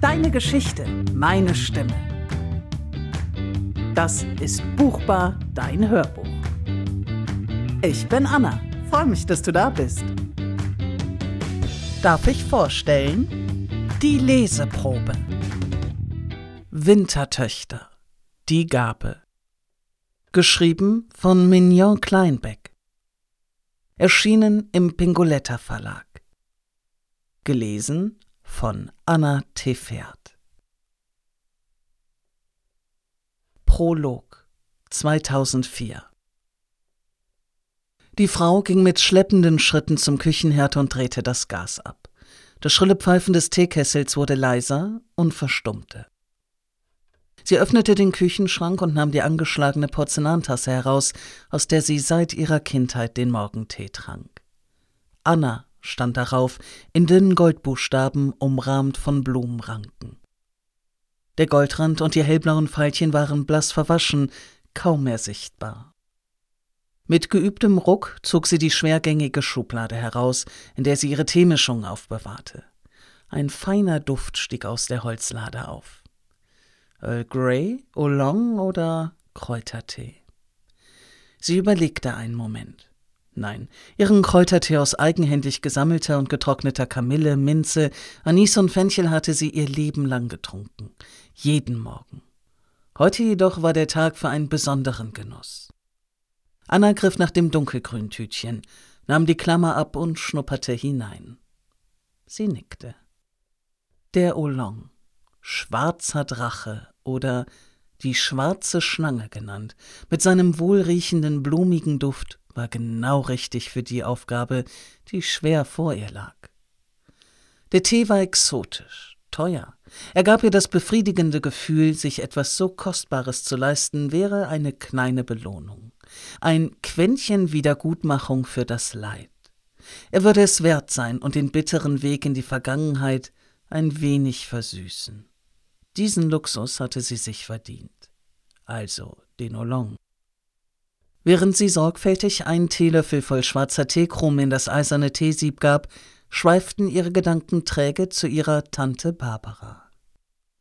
Deine Geschichte, meine Stimme. Das ist Buchbar, dein Hörbuch. Ich bin Anna. Freue mich, dass du da bist. Darf ich vorstellen? Die Leseprobe. Wintertöchter. Die Gabe. Geschrieben von Mignon Kleinbeck. Erschienen im Pingoletta Verlag. Gelesen von Anna Tefert. Prolog 2004 Die Frau ging mit schleppenden Schritten zum Küchenherd und drehte das Gas ab. Das schrille Pfeifen des Teekessels wurde leiser und verstummte. Sie öffnete den Küchenschrank und nahm die angeschlagene Porzellantasse heraus, aus der sie seit ihrer Kindheit den Morgentee trank. Anna stand darauf, in dünnen Goldbuchstaben umrahmt von Blumenranken. Der Goldrand und die hellblauen Pfeilchen waren blass verwaschen, kaum mehr sichtbar. Mit geübtem Ruck zog sie die schwergängige Schublade heraus, in der sie ihre Teemischung aufbewahrte. Ein feiner Duft stieg aus der Holzlade auf. Earl Grey, Oolong oder Kräutertee? Sie überlegte einen Moment. Nein, ihren Kräutertee aus eigenhändig gesammelter und getrockneter Kamille, Minze, Anis und Fenchel hatte sie ihr Leben lang getrunken. Jeden Morgen. Heute jedoch war der Tag für einen besonderen Genuss. Anna griff nach dem dunkelgrünen Tütchen, nahm die Klammer ab und schnupperte hinein. Sie nickte. Der Oolong. Schwarzer Drache oder die schwarze Schlange genannt, mit seinem wohlriechenden, blumigen Duft, war genau richtig für die Aufgabe, die schwer vor ihr lag. Der Tee war exotisch, teuer. Er gab ihr das befriedigende Gefühl, sich etwas so Kostbares zu leisten, wäre eine kleine Belohnung. Ein Quäntchen Wiedergutmachung für das Leid. Er würde es wert sein und den bitteren Weg in die Vergangenheit ein wenig versüßen. Diesen Luxus hatte sie sich verdient. Also den Oolong. Während sie sorgfältig einen Teelöffel voll schwarzer Teekrumm in das eiserne Teesieb gab, schweiften ihre Gedanken träge zu ihrer Tante Barbara.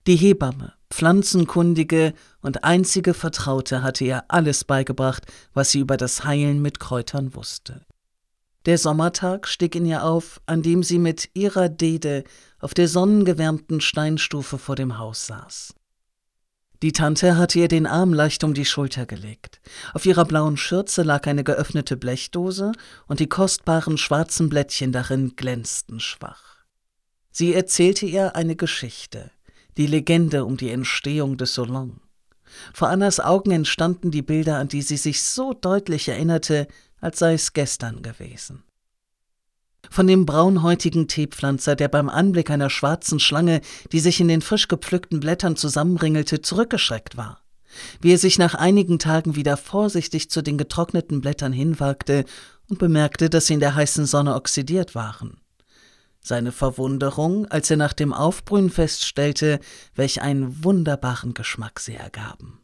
Die Hebamme, pflanzenkundige und einzige Vertraute hatte ihr alles beigebracht, was sie über das Heilen mit Kräutern wusste. Der Sommertag stieg in ihr auf, an dem sie mit ihrer Dede auf der sonnengewärmten Steinstufe vor dem Haus saß. Die Tante hatte ihr den Arm leicht um die Schulter gelegt. Auf ihrer blauen Schürze lag eine geöffnete Blechdose und die kostbaren schwarzen Blättchen darin glänzten schwach. Sie erzählte ihr eine Geschichte, die Legende um die Entstehung des Solon. Vor Annas Augen entstanden die Bilder, an die sie sich so deutlich erinnerte, als sei es gestern gewesen. Von dem braunhäutigen Teepflanzer, der beim Anblick einer schwarzen Schlange, die sich in den frisch gepflückten Blättern zusammenringelte, zurückgeschreckt war. Wie er sich nach einigen Tagen wieder vorsichtig zu den getrockneten Blättern hinwagte und bemerkte, dass sie in der heißen Sonne oxidiert waren. Seine Verwunderung, als er nach dem Aufbrühen feststellte, welch einen wunderbaren Geschmack sie ergaben.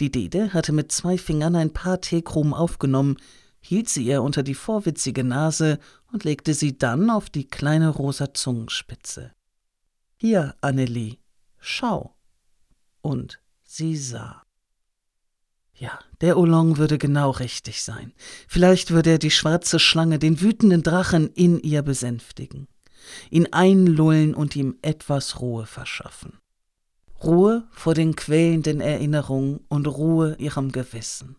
Die Dede hatte mit zwei Fingern ein paar Teekrumen aufgenommen, hielt sie ihr unter die vorwitzige Nase und legte sie dann auf die kleine rosa Zungenspitze. Hier, Annelie, schau. Und sie sah. Ja, der Oolong würde genau richtig sein. Vielleicht würde er die schwarze Schlange, den wütenden Drachen in ihr besänftigen, ihn einlullen und ihm etwas Ruhe verschaffen. Ruhe vor den quälenden Erinnerungen und Ruhe ihrem Gewissen.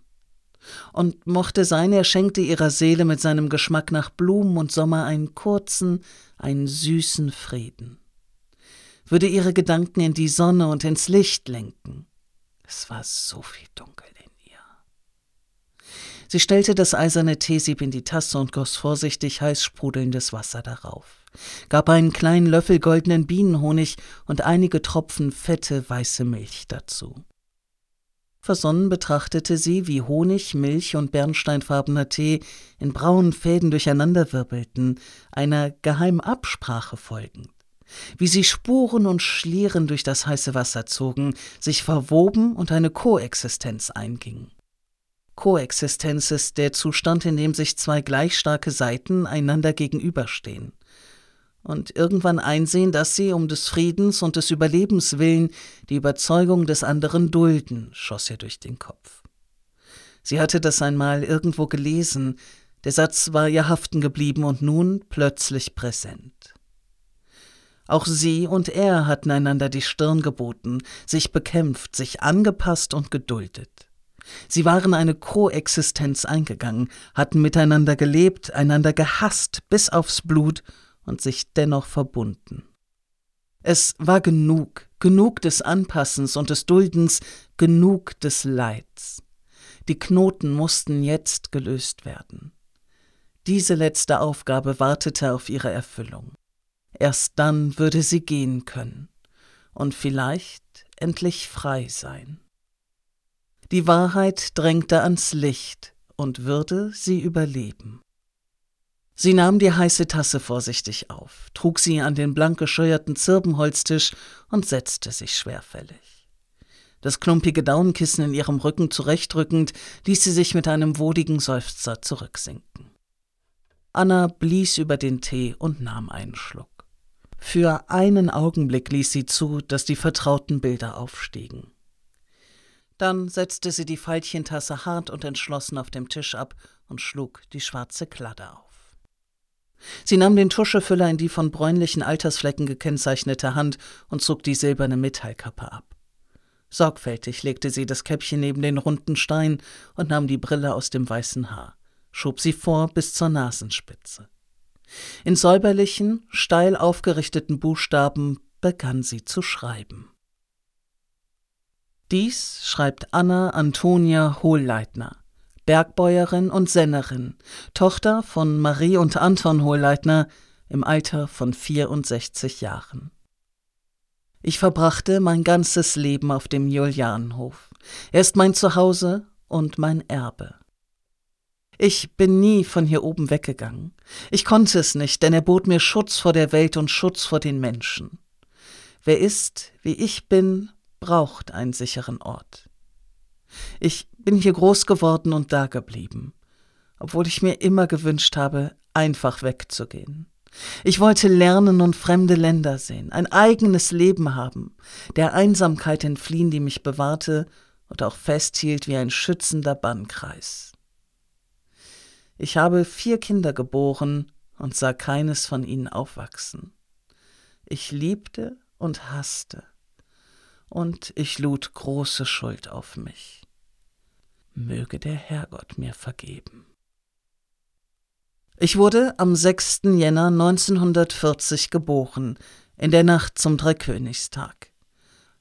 Und mochte sein, er schenkte ihrer Seele mit seinem Geschmack nach Blumen und Sommer einen kurzen, einen süßen Frieden. Würde ihre Gedanken in die Sonne und ins Licht lenken. Es war so viel dunkel in ihr. Sie stellte das eiserne Teesieb in die Tasse und goss vorsichtig heiß sprudelndes Wasser darauf gab einen kleinen Löffel goldenen Bienenhonig und einige Tropfen fette weiße Milch dazu. Versonnen betrachtete sie, wie Honig, Milch und bernsteinfarbener Tee in braunen Fäden durcheinanderwirbelten, einer geheimen Absprache folgend. Wie sie Spuren und Schlieren durch das heiße Wasser zogen, sich verwoben und eine Koexistenz einging. Koexistenz ist der Zustand, in dem sich zwei gleich starke Seiten einander gegenüberstehen. Und irgendwann einsehen, dass sie um des Friedens und des Überlebens willen die Überzeugung des anderen dulden, schoss ihr durch den Kopf. Sie hatte das einmal irgendwo gelesen, der Satz war ihr haften geblieben und nun plötzlich präsent. Auch sie und er hatten einander die Stirn geboten, sich bekämpft, sich angepasst und geduldet. Sie waren eine Koexistenz eingegangen, hatten miteinander gelebt, einander gehasst bis aufs Blut und sich dennoch verbunden. Es war genug, genug des Anpassens und des Duldens, genug des Leids. Die Knoten mussten jetzt gelöst werden. Diese letzte Aufgabe wartete auf ihre Erfüllung. Erst dann würde sie gehen können und vielleicht endlich frei sein. Die Wahrheit drängte ans Licht und würde sie überleben. Sie nahm die heiße Tasse vorsichtig auf, trug sie an den blank gescheuerten Zirbenholztisch und setzte sich schwerfällig. Das klumpige Daunenkissen in ihrem Rücken zurechtrückend, ließ sie sich mit einem wohligen Seufzer zurücksinken. Anna blies über den Tee und nahm einen Schluck. Für einen Augenblick ließ sie zu, dass die vertrauten Bilder aufstiegen. Dann setzte sie die Veilchentasse hart und entschlossen auf dem Tisch ab und schlug die schwarze Kladde auf. Sie nahm den Tuschefüller in die von bräunlichen Altersflecken gekennzeichnete Hand und zog die silberne Metallkappe ab. Sorgfältig legte sie das Käppchen neben den runden Stein und nahm die Brille aus dem weißen Haar, schob sie vor bis zur Nasenspitze. In säuberlichen, steil aufgerichteten Buchstaben begann sie zu schreiben. Dies schreibt Anna Antonia Hohlleitner, Bergbäuerin und Sennerin, Tochter von Marie und Anton Hohlleitner im Alter von 64 Jahren. Ich verbrachte mein ganzes Leben auf dem Julianenhof. Er ist mein Zuhause und mein Erbe. Ich bin nie von hier oben weggegangen. Ich konnte es nicht, denn er bot mir Schutz vor der Welt und Schutz vor den Menschen. Wer ist, wie ich bin, braucht einen sicheren Ort. Ich bin hier groß geworden und dageblieben, obwohl ich mir immer gewünscht habe, einfach wegzugehen. Ich wollte lernen und fremde Länder sehen, ein eigenes Leben haben, der Einsamkeit entfliehen, die mich bewahrte und auch festhielt wie ein schützender Bannkreis. Ich habe vier Kinder geboren und sah keines von ihnen aufwachsen. Ich liebte und hasste, und ich lud große Schuld auf mich. Möge der Herrgott mir vergeben. Ich wurde am 6. Jänner 1940 geboren, in der Nacht zum Dreikönigstag.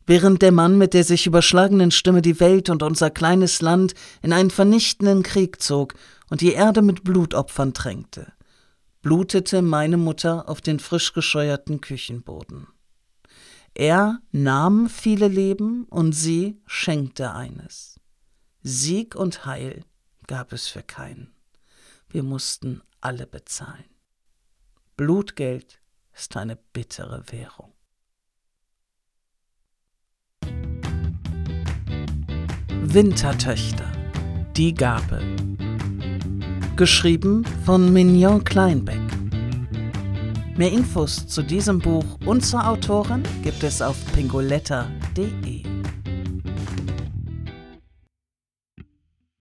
Während der Mann mit der sich überschlagenen Stimme die Welt und unser kleines Land in einen vernichtenden Krieg zog und die Erde mit Blutopfern tränkte, blutete meine Mutter auf den frisch gescheuerten Küchenboden. Er nahm viele Leben und sie schenkte eines. Sieg und Heil gab es für keinen. Wir mussten alle bezahlen. Blutgeld ist eine bittere Währung. Wintertöchter. Die Gabe geschrieben von Mignon Kleinbeck. Mehr Infos zu diesem Buch und zur Autorin gibt es auf pingoletta.de.